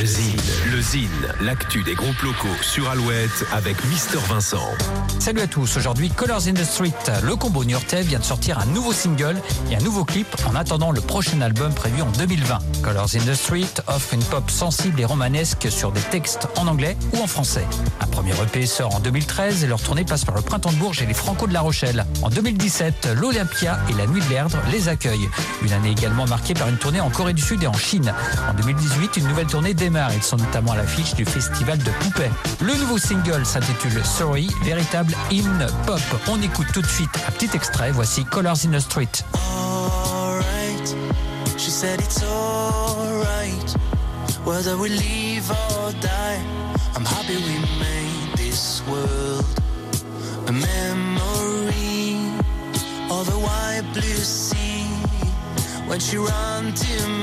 Le Zine, l'actu des groupes locaux sur Alouette avec Mister Vincent. Salut à tous, aujourd'hui Colors in the Street. Le combo niortais vient de sortir un nouveau single et un nouveau clip en attendant le prochain album prévu en 2020. Colors in the Street offre une pop sensible et romanesque sur des textes en anglais ou en français. Un premier EP sort en 2013 et leur tournée passe par le Printemps de Bourges et les Franco de La Rochelle. En 2017, l'Olympia et la Nuit de l'Erdre les accueillent. Une année également marquée par une tournée en Corée du Sud et en Chine. En 2018, une nouvelle tournée Ils sont notamment à l'affiche du festival de Poupée. Le nouveau single s'intitule Sorry, véritable hymne pop. On écoute tout de suite un petit extrait. Voici Colors in the Street. She said it's. Whether we or die, I'm happy we made this world a memory of white blue sea when she ran to me.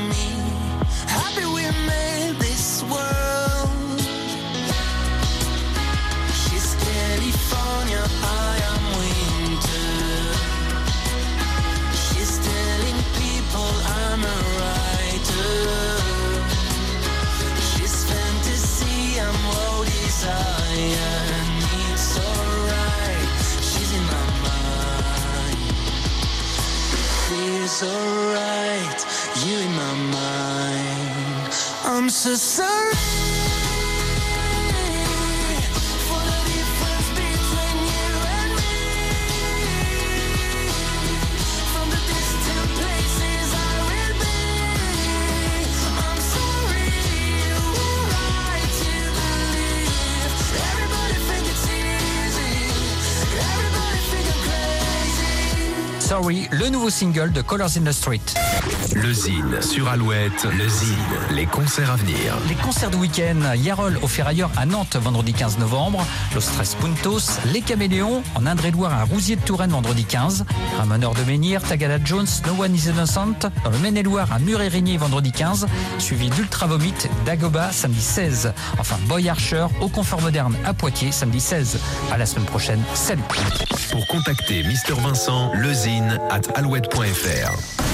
Feels alright, you in my mind. I'm so sorry. Sorry, le nouveau single de Colors in the Street. Le Zine sur Alouette, le Zine, les concerts à venir. Les concerts de week-end, Yarol au Ferrailleur à Nantes vendredi 15 novembre, Los Tres Puntos, Les Caméléons en Indre-et-Loire à Rousier de Touraine vendredi 15, Ramoneur de Menhir, Tagada Jones, No One is Innocent dans le Maine-et-Loire à Muret-Régnier vendredi 15, suivi d'Ultra Vomit, d'Agoba samedi 16. Enfin, Boy Archer au Confort Moderne à Poitiers samedi 16. À la semaine prochaine. Salut Pour contacter Mister Vincent, at alouette.fr.